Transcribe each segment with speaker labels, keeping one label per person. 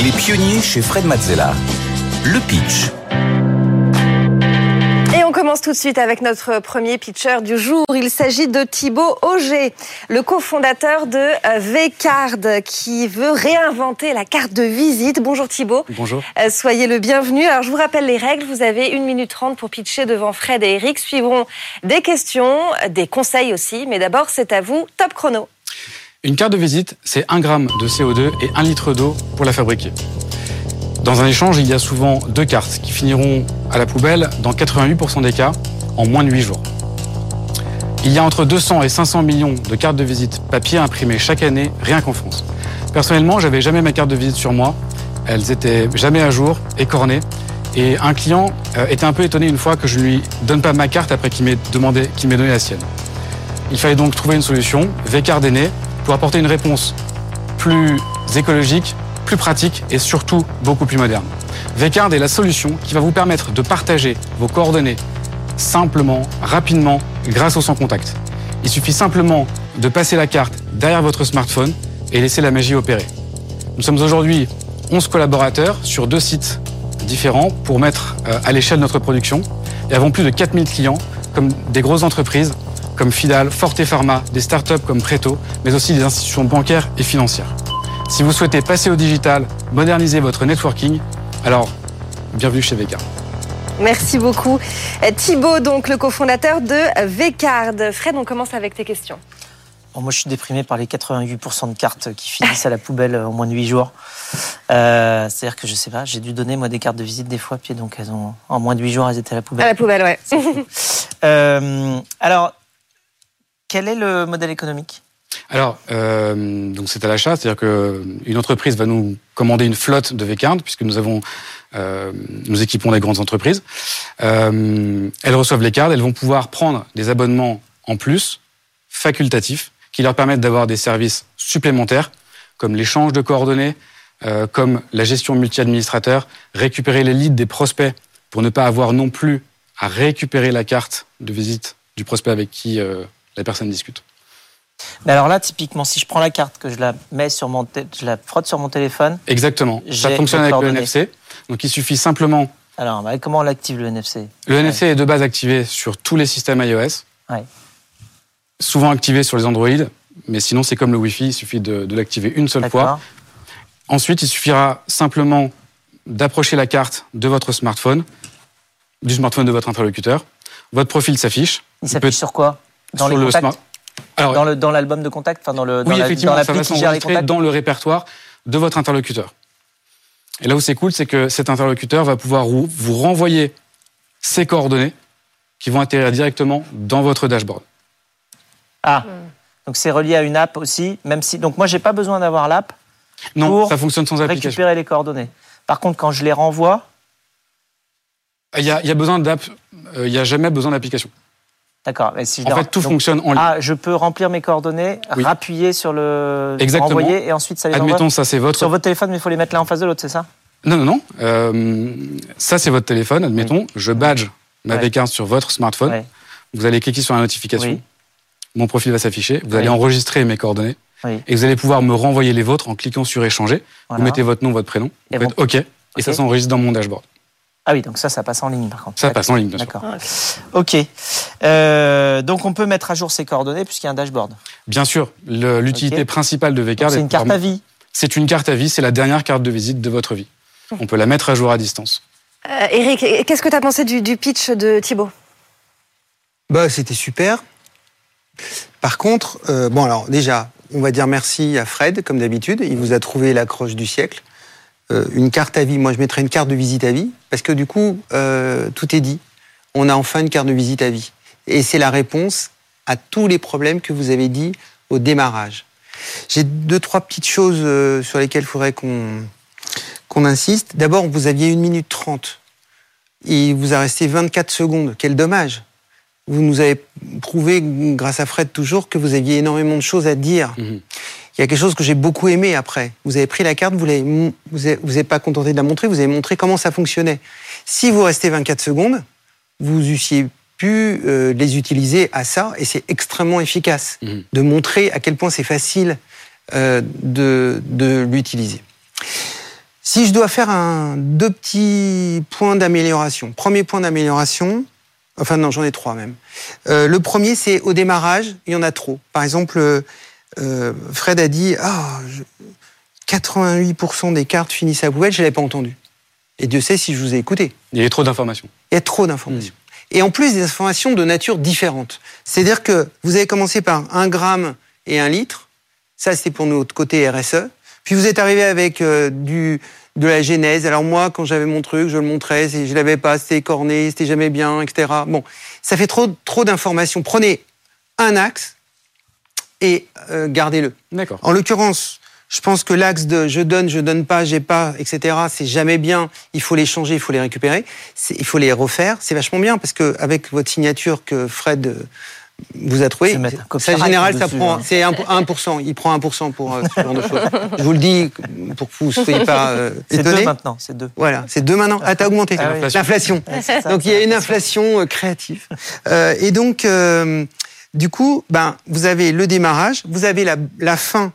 Speaker 1: Les pionniers chez Fred Mazzella. Le pitch.
Speaker 2: Et on commence tout de suite avec notre premier pitcher du jour. Il s'agit de Thibaut Auger, le cofondateur de euh, Vcard, qui veut réinventer la carte de visite. Bonjour Thibaut.
Speaker 3: Bonjour.
Speaker 2: Euh, soyez le bienvenu. Alors je vous rappelle les règles. Vous avez 1 minute 30 pour pitcher devant Fred et Eric. Suivront des questions, des conseils aussi. Mais d'abord, c'est à vous. Top chrono.
Speaker 3: Une carte de visite, c'est 1 gramme de CO2 et 1 litre d'eau pour la fabriquer. Dans un échange, il y a souvent deux cartes qui finiront à la poubelle dans 88% des cas en moins de 8 jours. Il y a entre 200 et 500 millions de cartes de visite papier imprimées chaque année, rien qu'en France. Personnellement, j'avais jamais ma carte de visite sur moi. Elles étaient jamais à jour, écornées. Et un client euh, était un peu étonné une fois que je lui donne pas ma carte après qu'il m'ait demandé, qu'il m'ait donné la sienne. Il fallait donc trouver une solution. Né pour apporter une réponse plus écologique, plus pratique et surtout beaucoup plus moderne. Vcard est la solution qui va vous permettre de partager vos coordonnées simplement, rapidement, grâce au sans contact. Il suffit simplement de passer la carte derrière votre smartphone et laisser la magie opérer. Nous sommes aujourd'hui 11 collaborateurs sur deux sites différents pour mettre euh, à l'échelle notre production et avons plus de 4000 clients comme des grosses entreprises comme Fidal, Forte Pharma, des startups comme Preto, mais aussi des institutions bancaires et financières. Si vous souhaitez passer au digital, moderniser votre networking, alors bienvenue chez Vcard.
Speaker 2: Merci beaucoup. Euh, Thibaut, donc le cofondateur de Vcard. Fred, on commence avec tes questions.
Speaker 4: Bon, moi, je suis déprimé par les 88% de cartes qui finissent à la poubelle en moins de 8 jours. Euh, C'est-à-dire que je sais pas, j'ai dû donner moi des cartes de visite des fois, puis donc elles ont en moins de 8 jours, elles étaient à la poubelle.
Speaker 2: À la poubelle, ouais.
Speaker 4: Euh, alors, quel est le modèle économique
Speaker 3: Alors, euh, donc c'est à l'achat, c'est-à-dire qu'une entreprise va nous commander une flotte de V-Card, puisque nous avons, euh, nous équipons des grandes entreprises. Euh, elles reçoivent les cartes, elles vont pouvoir prendre des abonnements en plus, facultatifs, qui leur permettent d'avoir des services supplémentaires, comme l'échange de coordonnées, euh, comme la gestion multi-administrateur, récupérer les leads des prospects pour ne pas avoir non plus à récupérer la carte de visite du prospect avec qui euh, la personne discute.
Speaker 4: Mais alors là, typiquement, si je prends la carte, que je la mets sur mon, je la frotte sur mon téléphone.
Speaker 3: Exactement. Ça fonctionne
Speaker 4: les
Speaker 3: avec le. NFC. Donc il suffit simplement.
Speaker 4: Alors, bah, comment on l'active le NFC
Speaker 3: Le NFC est de base activé sur tous les systèmes iOS.
Speaker 4: Ouais.
Speaker 3: Souvent activé sur les Android, mais sinon c'est comme le Wi-Fi, il suffit de, de l'activer une seule fois. Ensuite, il suffira simplement d'approcher la carte de votre smartphone, du smartphone de votre interlocuteur. Votre profil s'affiche.
Speaker 4: Il
Speaker 3: peut-
Speaker 4: s'affiche sur quoi? Dans
Speaker 3: sur
Speaker 4: les
Speaker 3: le
Speaker 4: contacts
Speaker 3: Alors,
Speaker 4: Dans le dans l'album de contact, enfin dans le dans
Speaker 3: oui,
Speaker 4: la-
Speaker 3: effectivement,
Speaker 4: dans
Speaker 3: ça va s'enregistrer dans le répertoire de votre interlocuteur. Et là où c'est cool, c'est que cet interlocuteur va pouvoir vous renvoyer ses coordonnées qui vont atterrir directement dans votre dashboard.
Speaker 4: Ah, donc c'est relié à une app aussi, même si donc moi j'ai pas besoin d'avoir l'app
Speaker 3: Non,
Speaker 4: Pour
Speaker 3: ça fonctionne sans application.
Speaker 4: récupérer les coordonnées. Par contre, quand je les renvoie,
Speaker 3: Il y a, il y a besoin d'app, euh, il n'y a jamais besoin d'application.
Speaker 4: D'accord. Si
Speaker 3: En fait, tout
Speaker 4: donc-
Speaker 3: fonctionne en ligne.
Speaker 4: Ah, je peux remplir mes coordonnées,
Speaker 3: Oui.
Speaker 4: rappuyer sur le
Speaker 3: Exactement.
Speaker 4: renvoyer et ensuite ça les envoie
Speaker 3: Admettons, ça c'est votre.
Speaker 4: sur votre téléphone, mais il faut les mettre l'un en face de l'autre, c'est ça?
Speaker 3: Non, non, non. Euh, ça c'est votre téléphone. Admettons, je badge ma
Speaker 4: Ouais.
Speaker 3: V15 sur votre smartphone. Vous allez cliquer sur la notification. Mon profil va s'afficher. Vous allez enregistrer mes coordonnées. Et vous allez pouvoir me renvoyer les vôtres en cliquant sur échanger.
Speaker 4: Voilà.
Speaker 3: Vous mettez votre nom, votre prénom.
Speaker 4: Et
Speaker 3: Vous faites OK. Et ça s'enregistre dans mon dashboard.
Speaker 4: Ah oui, donc ça, ça passe en ligne par contre.
Speaker 3: Ça passe en ligne, bien sûr.
Speaker 4: D'accord. Ok. Euh, donc on peut mettre à jour ses coordonnées puisqu'il y a un dashboard.
Speaker 3: Bien sûr, le- l'utilité
Speaker 4: Ok.
Speaker 3: principale de Vcard
Speaker 4: C'est
Speaker 3: est
Speaker 4: une carte à vie.
Speaker 3: C'est une carte à vie. C'est la dernière carte de visite de votre vie. On peut la mettre à jour à distance.
Speaker 2: Euh, Eric, qu'est-ce que tu as pensé du, du pitch de Thibaut?
Speaker 5: Bah, c'était super. Par contre, euh, bon, alors déjà, on va dire merci à Fred, comme d'habitude. Il vous a trouvé l'accroche du siècle. Euh, une carte à vie, moi je mettrais une carte de visite à vie, parce que du coup, euh, tout est dit. On a enfin une carte de visite à vie. Et c'est la réponse à tous les problèmes que vous avez dit au démarrage. J'ai deux, trois petites choses euh, sur lesquelles il faudrait qu'on insiste. D'abord, vous aviez une minute trente. Il vous a resté 24 secondes. Quel dommage. Vous nous avez prouvé, grâce à Fred toujours, que vous aviez énormément de choses à dire.
Speaker 3: Mhm.
Speaker 5: Il y a quelque chose que j'ai beaucoup aimé après. Vous avez pris la carte, vous n'êtes vous êtes pas contenté de la montrer, vous avez montré comment ça fonctionnait. Si vous restez 24 secondes, vous eussiez pu euh, les utiliser à ça, et c'est extrêmement efficace
Speaker 3: Mhm.
Speaker 5: de montrer à quel point c'est facile euh, de, de l'utiliser. Si je dois faire un, deux petits points d'amélioration. Premier point d'amélioration, enfin non, j'en ai trois même. Euh, le premier, c'est au démarrage, il y en a trop. Par exemple, euh, Fred a dit ah, 88% des cartes finissent à la poubelle, je ne l'avais pas entendu. Et Dieu sait si je vous ai écouté.
Speaker 3: Il y a trop d'informations.
Speaker 5: Il y a trop d'informations. Et en plus, des informations de nature différente. C'est-à-dire que vous avez commencé par un gramme et un litre. Ça, c'est pour notre côté RSE. Puis vous êtes arrivé avec euh, du, de la genèse. Alors moi, quand j'avais mon truc, je le montrais. Si je l'avais pas, c'était corné, c'était jamais bien, etc. Bon, ça fait trop, trop d'informations. Prenez un axe et euh, gardez-le.
Speaker 3: D'accord.
Speaker 5: En l'occurrence, je pense que l'axe de je donne, je donne pas, j'ai pas, etc. C'est jamais bien. Il faut les changer, il faut les récupérer, il faut les refaire. C'est vachement bien parce que avec votre signature que Fred euh, vous a trouvé, ça général, ça prend, hein. c'est 1%. Il prend 1% pour euh, ce genre de choses. Je vous le dis pour que vous ne soyez pas euh.
Speaker 4: C'est deux maintenant, c'est deux.
Speaker 5: Voilà, c'est deux maintenant. Ah, t'as augmenté.
Speaker 4: Ah
Speaker 5: L'inflation. donc il y a une inflation créative. et donc, du coup, ben, vous avez le démarrage, vous avez la, la fin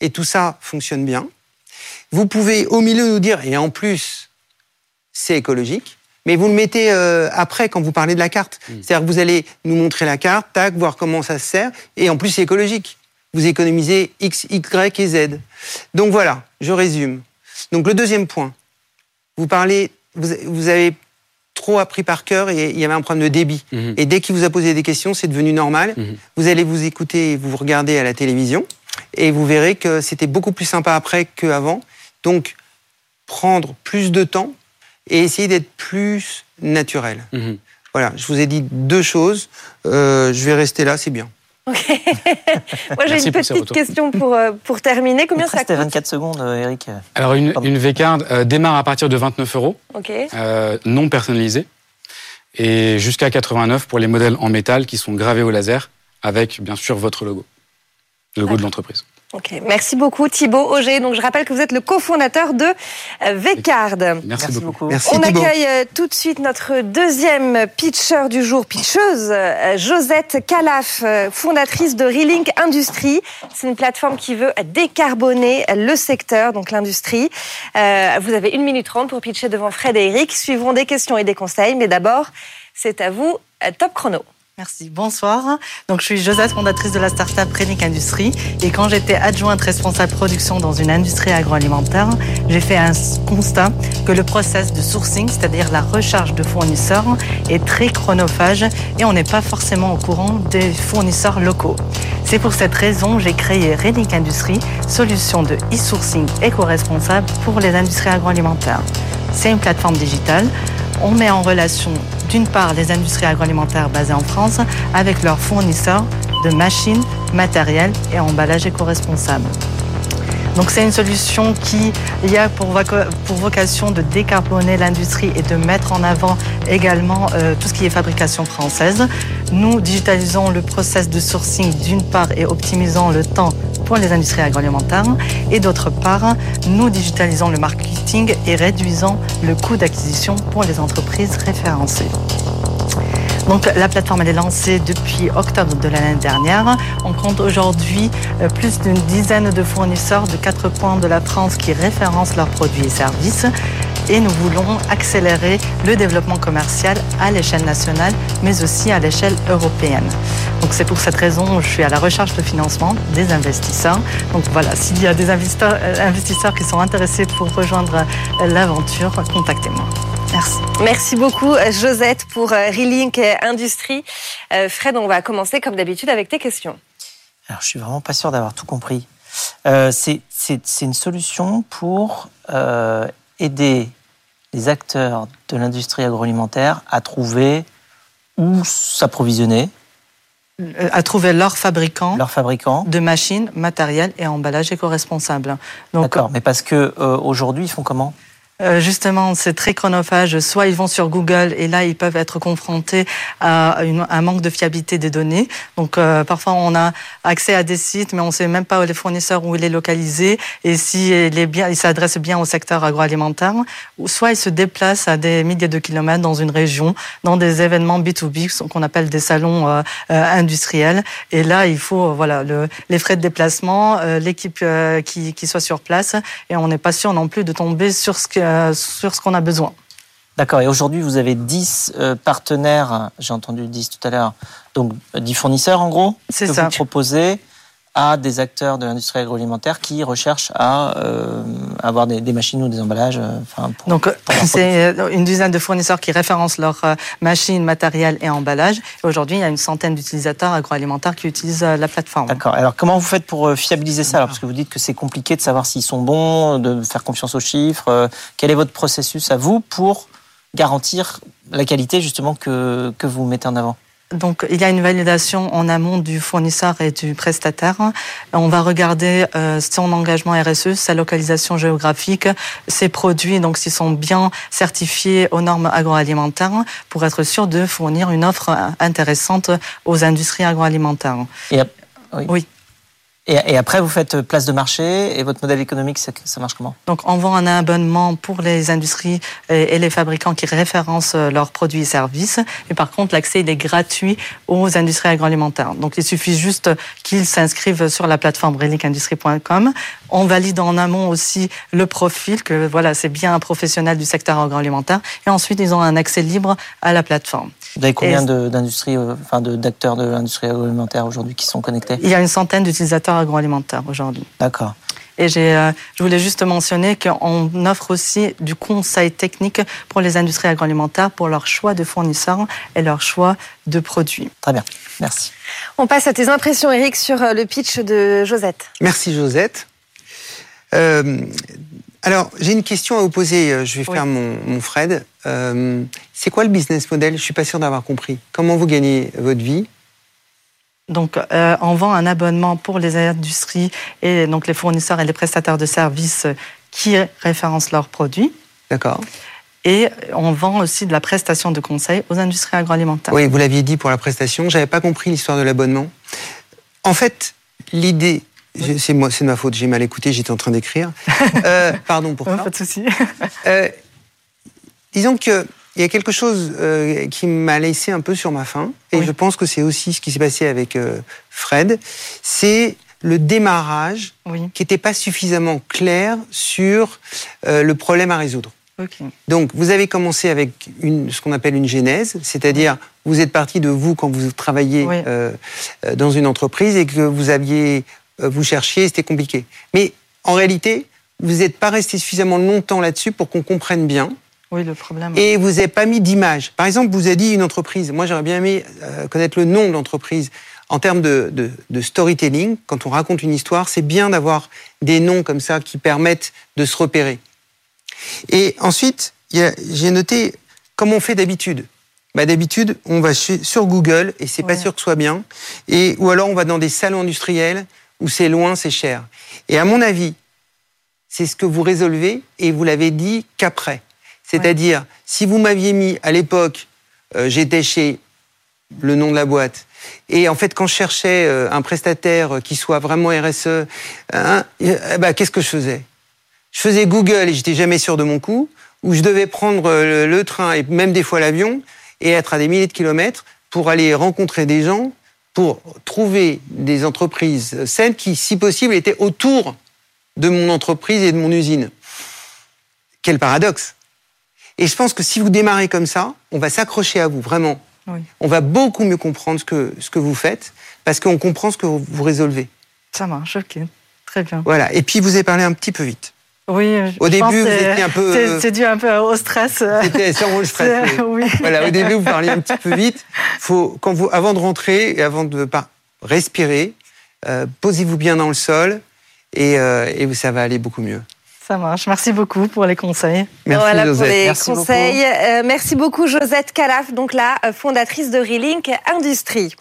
Speaker 5: et tout ça fonctionne bien. Vous pouvez au milieu nous dire, et en plus, c'est écologique, mais vous le mettez euh, après quand vous parlez de la carte. Hmm. C'est-à-dire que vous allez nous montrer la carte, tac, voir comment ça se sert, et en plus c'est écologique. Vous économisez X, Y et Z. Donc voilà, je résume. Donc le deuxième point, vous parlez, vous, avez trop appris par cœur et il y avait un problème de débit. Hmm. Et dès qu'il vous a posé des questions, c'est devenu normal. Hmm. Vous allez vous écouter et vous regarder à la télévision et vous verrez que c'était beaucoup plus sympa après qu'avant. Donc, prendre plus de temps et essayer d'être plus naturel. Mhm. Voilà, je vous ai dit deux choses. Euh, je vais rester là, c'est bien.
Speaker 2: Ok. Moi, j'ai une petite question pour, euh, pour terminer. Combien ça coûte
Speaker 4: C'était 24 secondes, euh, Eric.
Speaker 3: Alors, une, une V-Card démarre à partir de 29 euros, non personnalisée, et jusqu'à 89 pour les modèles en métal qui sont gravés au laser, avec bien sûr votre logo le goût de l'entreprise.
Speaker 2: Ok, merci beaucoup Thibaut Auger. Donc je rappelle que vous êtes le cofondateur de euh, Vcard.
Speaker 3: Merci, beaucoup.
Speaker 2: On accueille euh, tout de suite notre deuxième pitcher du jour, pitcheuse, euh, Josette Calaf, fondatrice de Relink Industrie. C'est une plateforme qui veut décarboner le secteur, donc l'industrie. vous avez une minute trente pour pitcher devant Fred et Eric. Suivront des questions et des conseils, mais d'abord, c'est à vous, top chrono.
Speaker 6: Merci. Bonsoir. Donc, je suis Josette, fondatrice de la startup Renic Industrie. Et quand j'étais adjointe responsable production dans une industrie agroalimentaire, j'ai fait un constat que le process de sourcing, c'est-à-dire la recharge de fournisseurs, est très chronophage et on n'est pas forcément au courant des fournisseurs locaux. C'est pour cette raison j'ai créé Renic Industrie, solution de e-sourcing éco-responsable pour les industries agroalimentaires. C'est une plateforme digitale on met en relation d'une part les industries agroalimentaires basées en France avec leurs fournisseurs de machines, matériel et emballages éco-responsables. Donc c'est une solution qui a pour, vocation de décarboner l'industrie et de mettre en avant également euh, tout ce qui est fabrication française. Nous digitalisons le process de sourcing d'une part et optimisons le temps pour les industries agroalimentaires et d'autre part, nous digitalisons le marketing et réduisons le coût d'acquisition pour les entreprises référencées. Donc la plateforme elle est lancée depuis octobre de l'année dernière. On compte aujourd'hui euh, plus d'une dizaine de fournisseurs de quatre points de la France qui référencent leurs produits et services et nous voulons accélérer le développement commercial à l'échelle nationale, mais aussi à l'échelle européenne. Donc c'est pour cette raison que je suis à la recherche de financement des investisseurs. Donc voilà, s'il y a des investisseurs, euh, investisseurs qui sont intéressés pour rejoindre euh, l'aventure, contactez-moi. Merci.
Speaker 2: Merci beaucoup Josette pour euh, Relink Industrie. Fred, on va commencer comme d'habitude avec tes questions.
Speaker 4: Alors je suis vraiment pas sûr d'avoir tout compris. c'est une solution pour aider les acteurs de l'industrie agroalimentaire à trouver où s'approvisionner.
Speaker 6: Euh, à trouver leurs fabricants,
Speaker 4: leur
Speaker 6: de machines, matériel et emballage éco-responsable.
Speaker 4: D'accord, mais parce que euh, aujourd'hui ils font comment?
Speaker 6: Euh, justement, c'est très chronophage. Soit ils vont sur Google et là, ils peuvent être confrontés à un manque de fiabilité des données. Donc, euh, parfois, on a accès à des sites, mais on ne sait même pas où les fournisseurs où il est localisé et si il bien, s'adresse bien au secteur agroalimentaire. Ou soit ils se déplacent à des milliers de kilomètres dans une région, dans des événements B2B qu'on appelle des salons euh, industriels. Et là, il faut voilà le, les frais de déplacement, l'équipe qui, qui soit sur place, et on n'est pas sûr non plus de tomber sur ce que sur ce qu'on a besoin.
Speaker 4: D'accord. Et aujourd'hui, vous avez 10 euh, partenaires, j'ai entendu 10 tout à l'heure, donc 10 fournisseurs en gros,
Speaker 6: C'est
Speaker 4: que
Speaker 6: ça.
Speaker 4: vous proposez à des acteurs de l'industrie agroalimentaire qui recherchent à euh, avoir des, des, machines ou des emballages. Euh,
Speaker 6: enfin, pour, Donc, c'est une dizaine de fournisseurs qui référencent leurs machines, matériel et emballage. Aujourd'hui, il y a une centaine d'utilisateurs agroalimentaires qui utilisent la plateforme.
Speaker 4: D'accord. Alors, comment vous faites pour fiabiliser ça Alors, Parce que vous dites que c'est compliqué de savoir s'ils sont bons, de faire confiance aux chiffres. Quel est votre processus à vous pour garantir la qualité justement que, que vous mettez en avant?
Speaker 6: Donc, il y a une validation en amont du fournisseur et du prestataire. On va regarder euh, son engagement RSE, sa localisation géographique, ses produits, donc s'ils sont bien certifiés aux normes agroalimentaires, pour être sûr de fournir une offre intéressante aux industries agroalimentaires.
Speaker 4: Oui. Et, après, vous faites place de marché et votre modèle économique, ça, ça marche comment?
Speaker 6: Donc, on vend un abonnement pour les industries et, les fabricants qui référencent leurs produits et services. Et par contre, l'accès il est gratuit aux industries agroalimentaires. Donc, il suffit juste qu'ils s'inscrivent sur la plateforme relicindustrie.com. On valide en amont aussi le profil, que voilà, c'est bien un professionnel du secteur agroalimentaire. Et ensuite, ils ont un accès libre à la plateforme.
Speaker 4: Vous avez combien d'industries, enfin d'acteurs de l'industrie agroalimentaire aujourd'hui qui sont connectés?
Speaker 6: Il y a une centaine d'utilisateurs agroalimentaires aujourd'hui.
Speaker 4: D'accord.
Speaker 6: Et euh, je voulais juste mentionner qu'on offre aussi du conseil technique pour les industries agroalimentaires pour leur choix de fournisseurs et leur choix de produits.
Speaker 4: Très bien, merci.
Speaker 2: On passe à tes impressions, Eric, sur euh, le pitch de Josette.
Speaker 5: Merci, Josette. Euh, alors, j'ai une question à vous poser. Je vais oui. faire mon, mon Fred. Euh, c'est quoi le business model? Je suis pas sûr d'avoir compris. Comment vous gagnez votre vie?
Speaker 6: Donc, euh, on vend un abonnement pour les industries et donc les fournisseurs et les prestataires de services qui référencent leurs produits.
Speaker 5: D'accord.
Speaker 6: Et on vend aussi de la prestation de conseil aux industries agroalimentaires.
Speaker 5: Oui, vous l'aviez dit pour la prestation. J'avais pas compris l'histoire de l'abonnement. En fait, l'idée, c'est moi, c'est de ma faute. J'ai mal écouté. J'étais en train d'écrire. Euh, pardon pour ça.
Speaker 6: Pas de souci.
Speaker 5: Euh, disons que il y a quelque chose euh, qui m'a laissé un peu sur ma faim, et oui. je pense que c'est aussi ce qui s'est passé avec euh, Fred, c'est le démarrage
Speaker 6: oui.
Speaker 5: qui n'était pas suffisamment clair sur euh, le problème à résoudre.
Speaker 6: Okay.
Speaker 5: Donc, vous avez commencé avec une, ce qu'on appelle une genèse, c'est-à-dire vous êtes parti de vous quand vous travailliez
Speaker 6: oui.
Speaker 5: dans une entreprise et que vous aviez, vous cherchiez, c'était compliqué. Mais en réalité, vous n'êtes pas resté suffisamment longtemps là-dessus pour qu'on comprenne bien.
Speaker 6: Oui, le problème.
Speaker 5: Et vous n'avez pas mis d'image. Par exemple, vous avez dit une entreprise. Moi, j'aurais bien aimé euh, connaître le nom de l'entreprise. En termes de, de, de, storytelling, quand on raconte une histoire, c'est bien d'avoir des noms comme ça qui permettent de se repérer. Et ensuite, j'ai noté comment on fait d'habitude. Bah, d'habitude, on va sur Google et c'est
Speaker 6: Ouais.
Speaker 5: pas sûr que ce soit bien. Et, ou alors, on va dans des salons industriels où c'est loin, c'est cher. Et à mon avis, c'est ce que vous résolvez et vous l'avez dit qu'après. C'est-à-dire, si vous m'aviez mis à l'époque, euh, j'étais chez le nom de la boîte, et en fait, quand je cherchais euh, un prestataire qui soit vraiment RSE, hein, eh ben, qu'est-ce que je faisais? Je faisais Google et j'étais jamais sûr de mon coup, ou je devais prendre le, le train et même des fois l'avion et être à des milliers de kilomètres pour aller rencontrer des gens, pour trouver des entreprises saines qui, si possible, étaient autour de mon entreprise et de mon usine. Quel paradoxe et je pense que si vous démarrez comme ça, on va s'accrocher à vous, vraiment.
Speaker 6: Oui.
Speaker 5: On va beaucoup mieux comprendre ce que, ce que vous faites, parce qu'on comprend ce que vous résolvez.
Speaker 6: Ça marche, ok. Très bien.
Speaker 5: Voilà. Et puis, vous avez parlé un petit peu vite.
Speaker 6: Oui,
Speaker 5: Au
Speaker 6: je
Speaker 5: début,
Speaker 6: pense
Speaker 5: vous étiez un peu-
Speaker 6: c'est- C'est dû un peu au stress.
Speaker 5: C'était sûrement le stress.
Speaker 6: Oui.
Speaker 5: Voilà, au début, vous parliez un petit peu vite. Faut, quand vous, avant de rentrer et avant de par- respirer, euh, posez-vous bien dans le sol et, euh, et ça va aller beaucoup mieux.
Speaker 6: Ça marche. Merci beaucoup pour les conseils.
Speaker 5: Merci,
Speaker 2: voilà pour
Speaker 5: Josette.
Speaker 2: les
Speaker 4: Merci
Speaker 2: conseils. Euh, merci beaucoup Josette Calaf, donc la euh, fondatrice de Relink Industrie.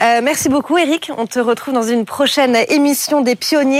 Speaker 2: Euh, merci beaucoup Eric. On te retrouve dans une prochaine émission des pionniers.